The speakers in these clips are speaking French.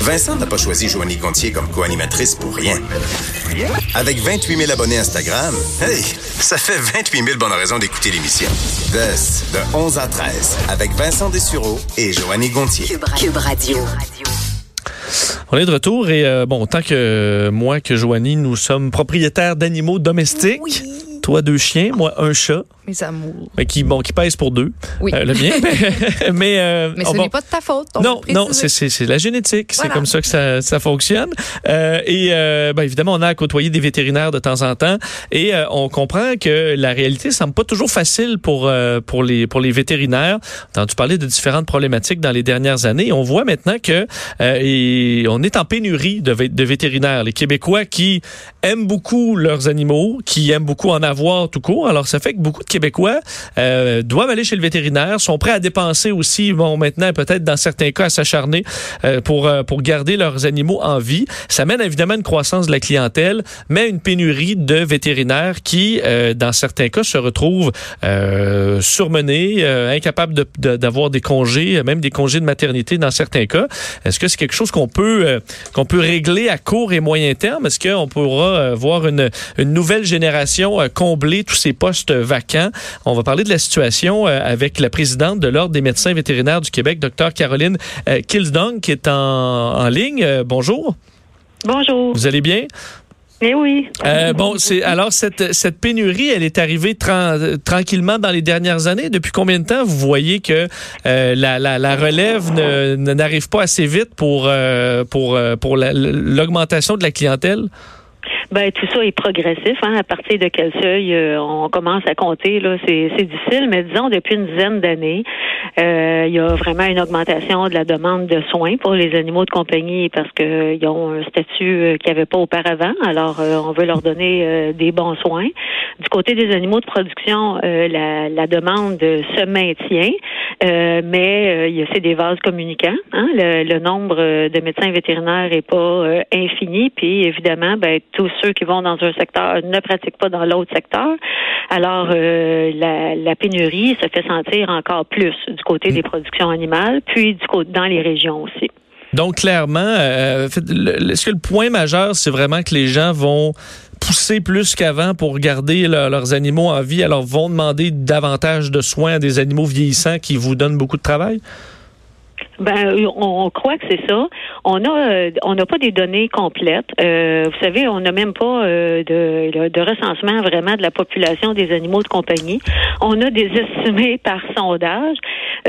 Vincent n'a pas choisi Joanie Gontier comme co-animatrice pour rien. Avec 28 000 abonnés Instagram, hey, ça fait 28 000 bonnes raisons d'écouter l'émission. The de 11 à 13, avec Vincent Dessureau et Joanie Gontier. Cube Radio. On est de retour et euh, bon, tant que moi que Joanie, nous sommes propriétaires d'animaux domestiques. Toi, deux chiens, moi, un chat. Mes amours. Mais qui, bon, qui pèse pour deux. Oui. Euh, le mien. mais mais, euh, Mais ce va- n'est pas de ta faute. on non, non, c'est la génétique, c'est comme ça que ça, ça fonctionne. Euh, et ben, évidemment, on a à côtoyer des vétérinaires de temps en temps, et on comprend que la réalité semble pas toujours facile pour pour les pour les vétérinaires. On a entendu parler de différentes problématiques dans les dernières années. On voit maintenant que et on est en pénurie de, de vétérinaires. Les Québécois qui aiment beaucoup leurs animaux, qui aiment beaucoup en avoir tout court. Alors ça fait que beaucoup de Québécois euh, doivent aller chez le vétérinaire, sont prêts à dépenser aussi, bon maintenant peut-être dans certains cas à s'acharner euh, pour euh, pour garder leurs animaux en vie. Ça mène évidemment à une croissance de la clientèle, mais une pénurie de vétérinaires qui, dans certains cas, se retrouvent surmenés, incapables d'avoir des congés, même des congés de maternité dans certains cas. Est-ce que c'est quelque chose qu'on peut peut régler à court et moyen terme? Est-ce qu'on pourra voir une, nouvelle génération combler tous ces postes vacants? On va parler de la situation euh, avec la présidente de l'Ordre des médecins vétérinaires du Québec, Dr Caroline euh, Kilsdong, qui est en, en ligne. Euh, bonjour. Bonjour. Vous allez bien? Eh oui. Euh, bon, c'est alors cette cette pénurie, elle est arrivée tran- tranquillement dans les dernières années. Depuis combien de temps vous voyez que euh, la, la, la relève n'arrive pas assez vite pour euh, pour pour la- l'augmentation de la clientèle? Ben tout ça est progressif. Hein. À partir de quel seuil euh, on commence à compter là, c'est c'est difficile. Mais disons depuis une dizaine d'années, euh, il y a vraiment une augmentation de la demande de soins pour les animaux de compagnie parce que ils ont un statut euh, qu'ils n'avaient pas auparavant. Alors euh, on veut leur donner euh, des bons soins. Du côté des animaux de production, euh, la, la demande se maintient, euh, mais euh, c'est des vases communicants. Hein? Le, le nombre euh, de médecins vétérinaires est pas euh, infini, puis évidemment, ben tous ceux qui vont dans un secteur ne pratiquent pas dans l'autre secteur. Alors euh, la, la pénurie se fait sentir encore plus du côté des productions animales, puis du côté dans les régions aussi. Donc clairement, euh, le- est-ce que le point majeur, c'est vraiment que les gens vont pousser plus qu'avant pour garder leur- leurs animaux en vie, alors vont demander davantage de soins à des animaux vieillissants qui vous donnent beaucoup de travail? Ben, on, on croit que c'est ça. On a, euh, on n'a pas des données complètes. Euh, vous savez, on n'a même pas euh, de, de recensement vraiment de la population des animaux de compagnie. On a des estimés par sondage.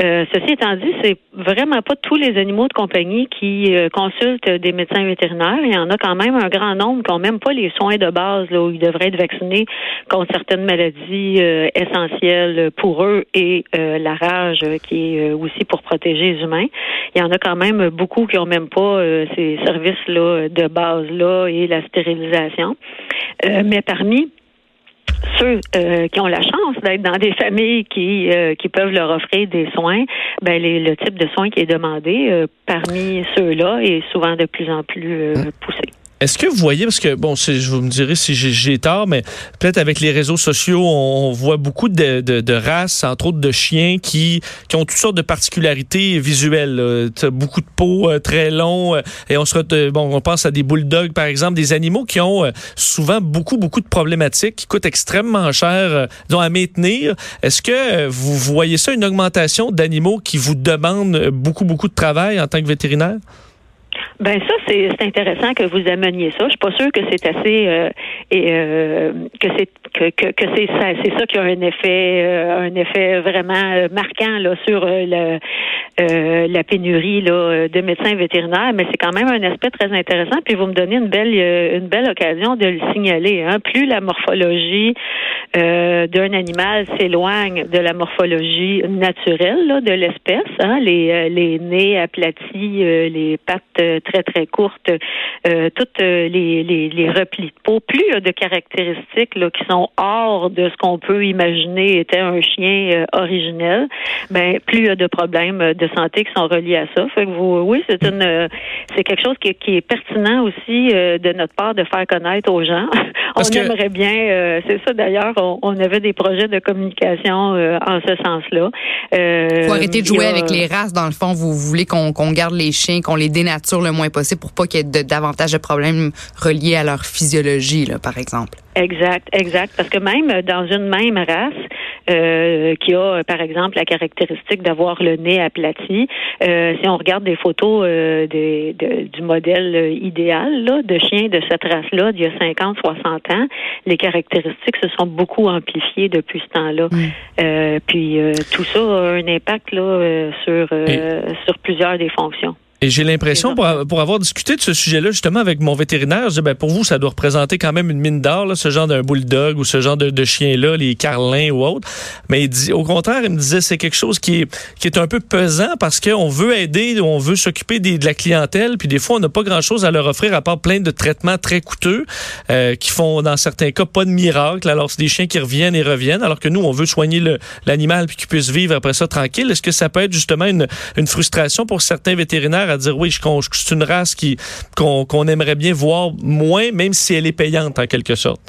Euh, ceci étant dit, c'est vraiment pas tous les animaux de compagnie qui euh, consultent des médecins vétérinaires. Il y en a quand même un grand nombre qui n'ont même pas les soins de base là, où ils devraient être vaccinés contre certaines maladies essentielles pour eux et la rage qui est aussi pour protéger les humains. Il y en a quand même beaucoup qui ont même pas euh, ces services-là de base-là et la stérilisation. Euh, mais parmi ceux euh, qui ont la chance d'être dans des familles qui euh, qui peuvent leur offrir des soins, ben les, le type de soins qui est demandé euh, parmi ceux-là est souvent de plus en plus euh, poussé. Est-ce que vous voyez, parce que, bon, vous me direz si j'ai- tort, mais peut-être avec les réseaux sociaux, on, voit beaucoup de, races, entre autres de chiens, qui, qui ont toutes sortes de particularités visuelles. beaucoup de peau euh, très long, euh, et on se bon, on pense à des bulldogs, par exemple, des animaux qui ont euh, souvent beaucoup, beaucoup de problématiques, qui coûtent extrêmement cher, disons, à maintenir. Est-ce que vous voyez ça, une augmentation d'animaux qui vous demandent beaucoup, beaucoup de travail en tant que vétérinaire? Ben ça, c'est intéressant que vous ameniez ça. Je suis pas sûre que c'est assez euh, et euh, que c'est que, que, que c'est ça, c'est ça qui a un effet euh, un effet vraiment marquant là sur le, la pénurie là, de médecins vétérinaires, mais c'est quand même un aspect très intéressant. Puis vous me donnez une belle une belle occasion de le signaler. Hein. Plus la morphologie d'un animal s'éloigne de la morphologie naturelle là, de l'espèce, hein, les les nez aplatis, les pattes très, très courte, euh, toutes euh, les, les, les, replis de peau, plus il y a de caractéristiques là, qui sont hors de ce qu'on peut imaginer était un chien euh, originel, ben plus il y a de problèmes de santé qui sont reliés à ça. Fait que vous, oui, c'est une c'est quelque chose qui, qui, est pertinent aussi de notre part de faire connaître aux gens. on aimerait bien, c'est ça d'ailleurs, on, avait des projets de communication en ce sens-là. Euh, faut arrêter de jouer avec les races. Dans le fond, vous voulez qu'on garde les chiens, qu'on les dénature le moins possible pour pas qu'il y ait de, davantage de problèmes reliés à leur physiologie, là, par exemple. Exact, exact. Parce que même dans une même race, euh, qui a, par exemple, la caractéristique d'avoir le nez aplati, euh, si on regarde des photos euh, des, du modèle idéal là, de chien de cette race-là d'il y a 50, 60 ans, les caractéristiques se sont beaucoup amplifiées depuis ce temps-là. Euh, puis euh, tout ça a un impact là, sur, sur plusieurs des fonctions. Et j'ai l'impression, pour, pour, avoir discuté de ce sujet-là justement avec mon vétérinaire, je dis, ben, pour vous, ça doit représenter quand même une mine d'or, ce genre d'un bulldog ou ce genre de, de chien-là, les carlins ou autres. Mais il dit, au contraire, il me disait, c'est quelque chose qui est, qui est un peu pesant parce qu'on veut aider, on veut s'occuper de la clientèle, puis des fois, on n'a pas grand-chose à leur offrir à part plein de traitements très coûteux euh, qui font, dans certains cas, pas de miracle. Alors, c'est des chiens qui reviennent et reviennent, alors que nous, on veut soigner l'animal puis qu'il puisse vivre après ça tranquille. Est-ce que ça peut être justement une, une frustration pour certains vétérinaires à dire oui, c'est une race qui qu'on aimerait bien voir moins, même si elle est payante en quelque sorte.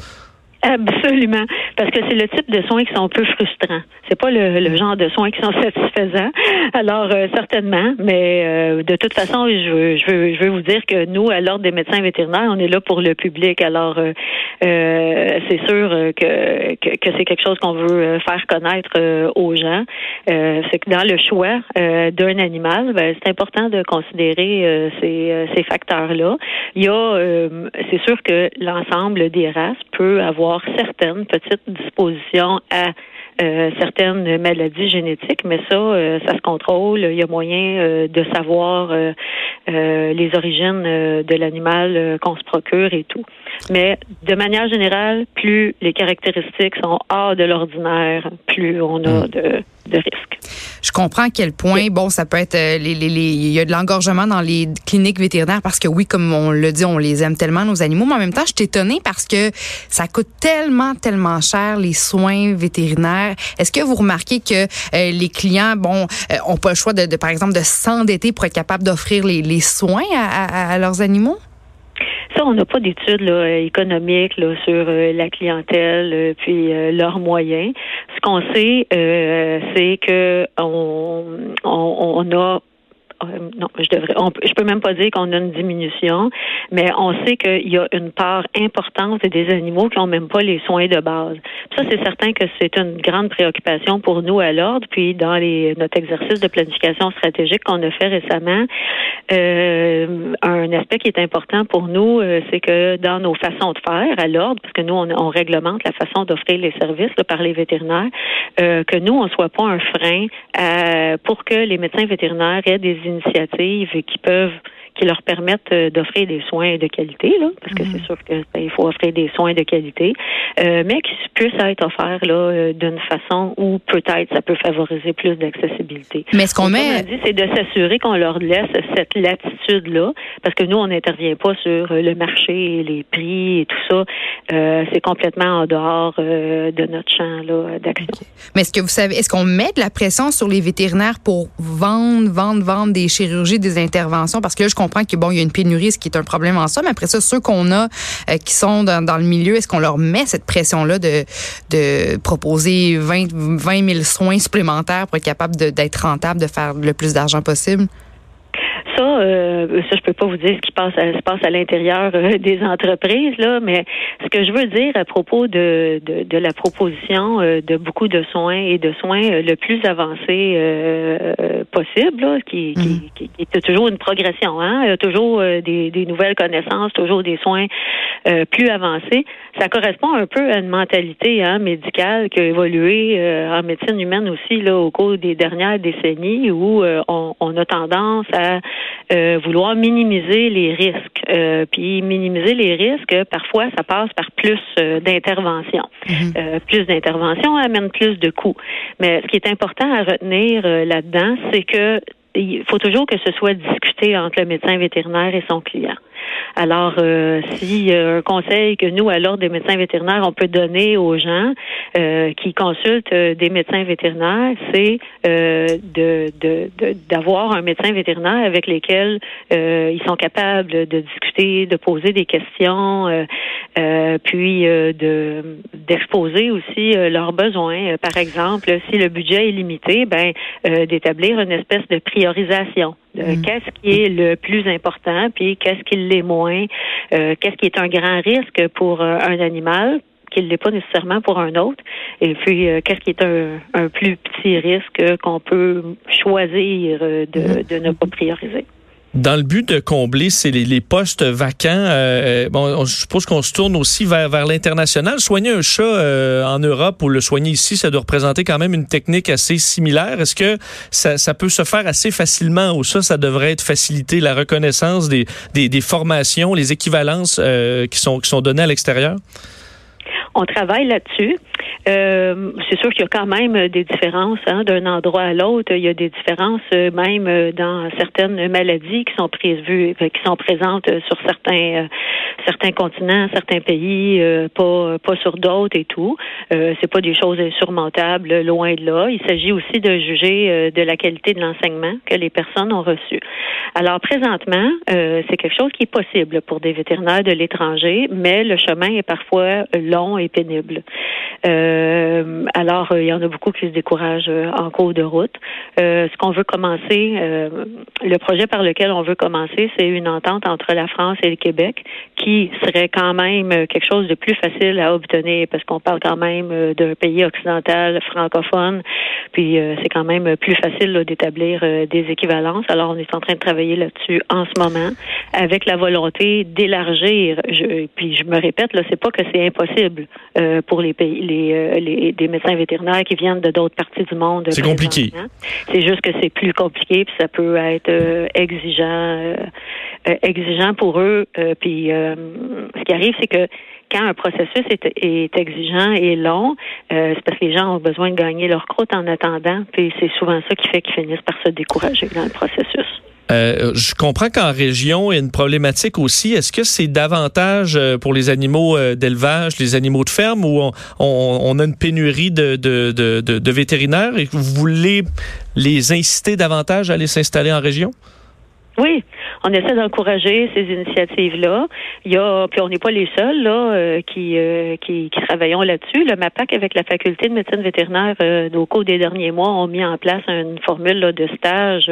Absolument, parce que c'est le type de soins qui sont un peu frustrants. C'est pas le, genre de soins qui sont satisfaisants. Alors euh, certainement, mais euh, de toute façon, je veux, je veux, je veux vous dire que nous, à l'ordre des médecins vétérinaires, on est là pour le public. Alors euh, c'est sûr que, que, c'est quelque chose qu'on veut faire connaître aux gens. c'est que dans le choix d'un animal, ben, c'est important de considérer ces, ces facteurs-là. Il y a, c'est sûr que l'ensemble des races peut avoir certaines petites dispositions à euh, certaines maladies génétiques, mais ça, euh, ça se contrôle. Il y a moyen euh, de savoir les origines de l'animal qu'on se procure et tout. Mais de manière générale, plus les caractéristiques sont hors de l'ordinaire, plus on a hmm. de, de. Je comprends à quel point, bon, ça peut être, les, il y a de l'engorgement dans les cliniques vétérinaires parce que oui, comme on le dit, on les aime tellement, nos animaux, mais en même temps, je suis étonnée parce que ça coûte tellement, tellement cher, les soins vétérinaires est-ce que vous remarquez que euh, les clients, bon, euh, ont pas le choix de, par exemple, de s'endetter pour être capable d'offrir les, soins à, leurs animaux? Ça, on n'a pas d'études économiques sur euh, la clientèle puis leurs moyens. Ce qu'on sait, c'est que on a euh, non, je devrais, je peux même pas dire qu'on a une diminution, mais on sait qu'il y a une part importante des animaux qui ont même pas les soins de base. Ça, c'est certain que c'est une grande préoccupation pour nous à l'ordre. Puis dans les, notre exercice de planification stratégique qu'on a fait récemment, euh, un aspect qui est important pour nous, euh, c'est que dans nos façons de faire à l'ordre, parce que nous on, réglemente la façon d'offrir les services par les vétérinaires, que nous on soit pas un frein pour que les médecins vétérinaires aient des initiatives qui peuvent qui leur permettent euh, d'offrir des soins de qualité, là, parce que c'est mhm. sûr qu'il ben, faut offrir des soins de qualité, euh, mais qui puissent être offerts là euh, d'une façon où peut-être ça peut favoriser plus d'accessibilité. Mais ce qu'on met, dit, c'est de s'assurer qu'on leur laisse cette latitude là, parce que nous on n'intervient pas sur le marché, les prix et tout ça. c'est complètement en dehors de notre champ là d'action. Mais est-ce que vous savez, est-ce qu'on met de la pression sur les vétérinaires pour vendre, vendre, vendre des chirurgies, des interventions, parce que là, je comprends qu'il y a une pénurie, ce qui est un problème en somme. après ça, ceux qu'on a euh, qui sont dans, le milieu, est-ce qu'on leur met cette pression-là de, de proposer 20, 20 000 soins supplémentaires pour être capable d'être rentable, de faire le plus d'argent possible? Ça, euh, ça, je peux pas vous dire ce qui passe à, se passe à l'intérieur euh, des entreprises, là, mais ce que je veux dire à propos de, de, de la proposition euh, de beaucoup de soins et de soins euh, le plus avancé euh, possible, là, qui, qui, qui, qui est toujours une progression, hein, euh, toujours euh, des, des nouvelles connaissances, toujours des soins euh, plus avancés. Ça correspond un peu à une mentalité hein, médicale qui a évolué euh, en médecine humaine aussi là, au cours des dernières décennies où euh, on, on a tendance à euh, vouloir minimiser les risques. Euh, puis minimiser les risques, parfois, ça passe par plus euh, d'intervention. Euh, plus d'intervention amène plus de coûts. Mais ce qui est important à retenir là-dedans, c'est que il faut toujours que ce soit discuté entre le médecin vétérinaire et son client. Alors, euh, si euh, un conseil que nous, à l'ordre des médecins vétérinaires, on peut donner aux gens euh, qui consultent euh, des médecins vétérinaires, c'est euh, de de- de- d'avoir un médecin vétérinaire avec lesquels euh, ils sont capables de discuter, de poser des questions, puis de d'exposer aussi leurs besoins. Par exemple, si le budget est limité, ben d'établir une espèce de priorisation. de Qu'est-ce qui est le plus important, puis qu'est-ce qui l'est moins, euh, qu'est-ce qui est un grand risque pour euh, un animal qui ne l'est pas nécessairement pour un autre, et puis euh, qu'est-ce qui est un, un plus petit risque euh, qu'on peut choisir euh, de, de ne pas prioriser? Dans le but de combler c'est les, les postes vacants, euh, bon, on, je suppose qu'on se tourne aussi vers, vers l'international. Soigner un chat euh, en Europe ou le soigner ici, ça doit représenter quand même une technique assez similaire. Est-ce que ça, ça peut se faire assez facilement ou ça, ça devrait être facilité la reconnaissance des, des, des formations, les équivalences euh, qui sont qui sont données à l'extérieur? On travaille là-dessus. Euh, c'est sûr qu'il y a quand même des différences hein, d'un endroit à l'autre. Il y a des différences euh, même euh, dans certaines maladies qui sont prévues, euh, qui sont présentes sur certains certains continents, certains pays, pas pas sur d'autres et tout. Euh, c'est pas des choses insurmontables, loin de là. Il s'agit aussi de juger de la qualité de l'enseignement que les personnes ont reçu. Alors présentement, euh, c'est quelque chose qui est possible pour des vétérinaires de l'étranger, mais le chemin est parfois long pénible. Euh, alors, euh, il y en a beaucoup qui se découragent euh, en cours de route. Euh, ce qu'on veut commencer, euh, le projet par lequel on veut commencer, c'est une entente entre la France et le Québec qui serait quand même euh, quelque chose de plus facile à obtenir parce qu'on parle quand même d'un pays occidental francophone, puis c'est quand même plus facile d'établir des équivalences. Alors, on est en train de travailler là-dessus en ce moment avec la volonté d'élargir. Puis je me répète, là, c'est pas que c'est impossible euh, pour les pays, les, euh, les des médecins vétérinaires qui viennent de d'autres parties du monde. C'est compliqué. présentement. C'est juste que c'est plus compliqué, puis ça peut être euh, exigeant, euh, euh, exigeant pour eux. Euh, puis euh, ce qui arrive, c'est que quand un processus est, est exigeant et long, euh, c'est parce que les gens ont besoin de gagner leur croûte en attendant, puis c'est souvent ça qui fait qu'ils finissent par se décourager dans le processus. Euh, je comprends qu'en région, il y a une problématique aussi. Est-ce que c'est davantage euh, pour les animaux euh, d'élevage, les animaux de ferme, où on, a une pénurie de, de vétérinaires et que vous voulez les inciter davantage à aller s'installer en région? Oui, on essaie d'encourager ces initiatives-là. Il y a, puis on n'est pas les seuls là euh, qui, euh, qui qui travaillons là-dessus. Le MAPAC avec la faculté de médecine vétérinaire euh, au cours des derniers mois ont mis en place une formule là, de stage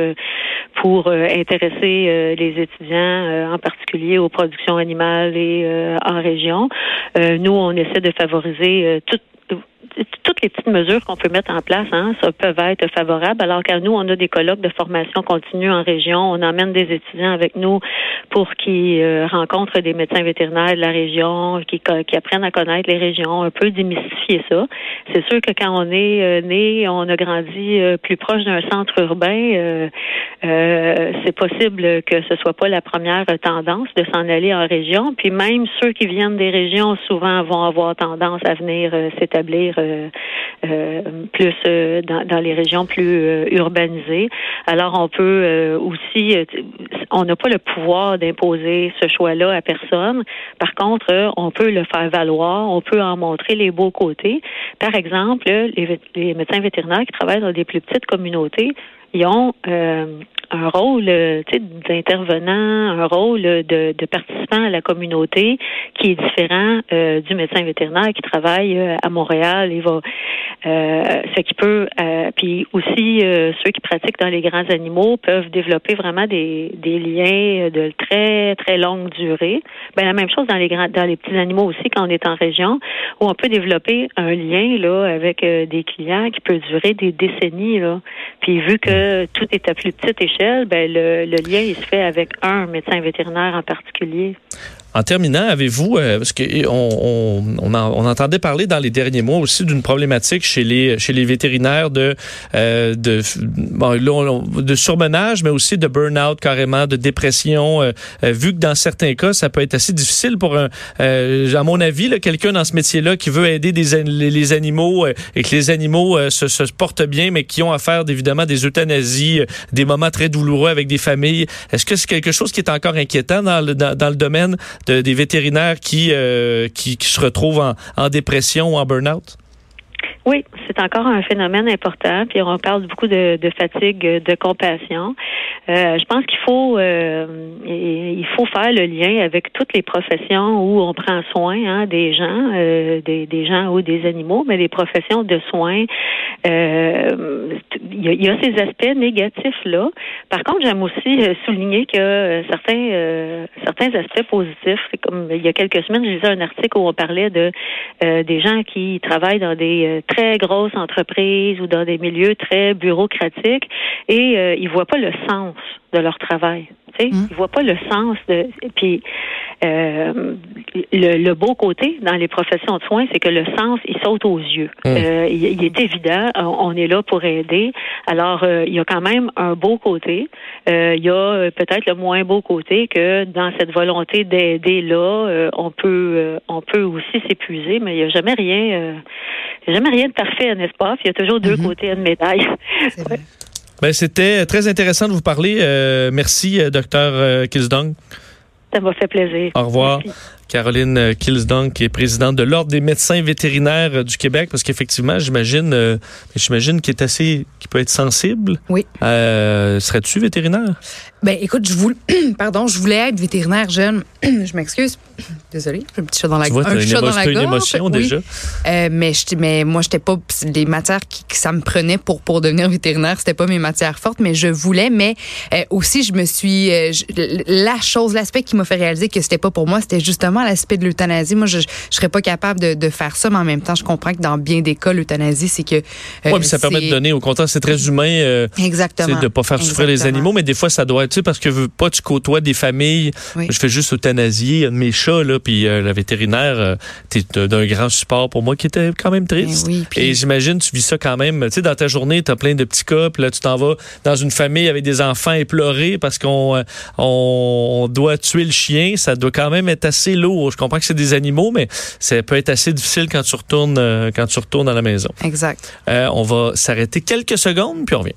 pour intéresser les étudiants, en particulier aux productions animales et en région. Nous, on essaie de favoriser euh, tout toutes les petites mesures qu'on peut mettre en place, hein, ça peuvent être favorables. Alors qu'à nous, on a des colloques de formation continue en région. On emmène des étudiants avec nous pour qu'ils euh, rencontrent des médecins vétérinaires de la région, qui, apprennent à connaître les régions, un peu démystifier ça. C'est sûr que quand on est euh, né, on a grandi euh, plus proche d'un centre urbain, c'est possible que ce soit pas la première tendance de s'en aller en région. Puis même ceux qui viennent des régions, souvent vont avoir tendance à venir s'établir plus euh, dans, dans, les régions plus euh, urbanisées. Alors on peut euh, aussi, on n'a pas le pouvoir d'imposer ce choix-là à personne. Par contre, on peut le faire valoir, on peut en montrer les beaux côtés. Par exemple, les, les médecins vétérinaires qui travaillent dans des plus petites communautés, ils ont euh, un rôle euh, d'intervenant, un rôle de, de participant à la communauté qui est différent euh, du médecin vétérinaire qui travaille euh, à Montréal. Il va ce qui peut puis aussi ceux qui pratiquent dans les grands animaux peuvent développer vraiment des, des liens de très très longue durée. Ben la même chose dans les grands dans les petits animaux aussi quand on est en région où on peut développer un lien là avec des clients qui peut durer des décennies là. Puis vu que tout est à plus petite échelle, ben le, le lien il se fait avec un médecin vétérinaire en particulier. En terminant, avez-vous, euh, parce que on, on, on, entendait parler dans les derniers mois aussi d'une problématique chez les chez les vétérinaires de euh, de bon, de surmenage, mais aussi de burn-out carrément, de dépression. Euh, euh, vu que dans certains cas, ça peut être assez difficile pour un, à mon avis, quelqu'un dans ce métier-là qui veut aider des, les, animaux et que les animaux se, se, portent bien, mais qui ont à faire évidemment des euthanasies, des moments très douloureux avec des familles. Est-ce que c'est quelque chose qui est encore inquiétant dans le dans le domaine des vétérinaires qui, euh, qui, qui, se retrouvent en, en dépression ou en burn-out? Oui, c'est encore un phénomène important. Puis on parle beaucoup de, de fatigue, de compassion. Euh, je pense qu'il faut euh, il faut faire le lien avec toutes les professions où on prend soin hein, des gens, euh, des, des, gens ou des animaux, mais les professions de soins. Euh, il y, a ces aspects négatifs là. Par contre, j'aime aussi souligner que certains certains aspects positifs. Comme il y a quelques semaines, j'ai lu un article où on parlait de des gens qui travaillent dans des très grosses entreprises ou dans des milieux très bureaucratiques et euh, ils voient pas le sens de leur travail. Tu sais, mmh. Ils voient pas le sens de. Puis euh, le, beau côté dans les professions de soins, c'est que le sens, il saute aux yeux. Mmh. Euh, il, est évident, on est là pour aider. Alors, euh, il y a quand même un beau côté. Il y a peut-être le moins beau côté que dans cette volonté d'aider là, on peut, on peut aussi s'épuiser, mais il n'y a jamais rien il n'y a jamais rien de parfait, n'est-ce pas? Il y a toujours deux côtés à une médaille. Ben, c'était très intéressant de vous parler. Euh, merci, euh, docteur euh, Kilsdong. Ça m'a fait plaisir. Au revoir. Caroline Kilsdong, qui est présidente de l'Ordre des médecins vétérinaires du Québec, parce qu'effectivement, j'imagine, j'imagine qu'il est assez, qu'il peut être sensible. Oui. Serais-tu vétérinaire? Ben, écoute, je voulais, pardon, je voulais être vétérinaire jeune. je m'excuse. Désolée, j'ai un petit chat dans la, tu vois, un chat dans la gorge. une émotion déjà. Euh, mais, mais moi, j'étais pas les matières qui, que ça me prenait pour pour devenir vétérinaire, c'était pas mes matières fortes, mais je voulais. Mais euh, aussi, je me suis euh, la chose, l'aspect qui m'a fait réaliser que c'était pas pour moi, c'était justement l'aspect de l'euthanasie. Moi, je, je serais pas capable de, de, faire ça, mais en même temps, je comprends que dans bien des cas, l'euthanasie, c'est que. oui, mais ça permet de donner. Au contraire, c'est très humain. Exactement. de pas faire souffrir les animaux, mais des fois, ça doit être, tu sais, parce que pas tu côtoies des familles. Je fais juste euthanasier mes chats là, puis la vétérinaire, euh, t'es d'un grand support pour moi qui était quand même triste. Ben Et j'imagine, tu vis ça quand même. Tu sais, dans ta journée, t'as plein de petits cas, puis là, tu t'en vas dans une famille avec des enfants éplorés parce qu'on euh, on, doit tuer le chien. Ça doit quand même être assez lourd. Je comprends que c'est des animaux, mais ça peut être assez difficile quand tu retournes, euh, quand tu retournes à la maison. Exact. on va s'arrêter quelques secondes, puis on revient.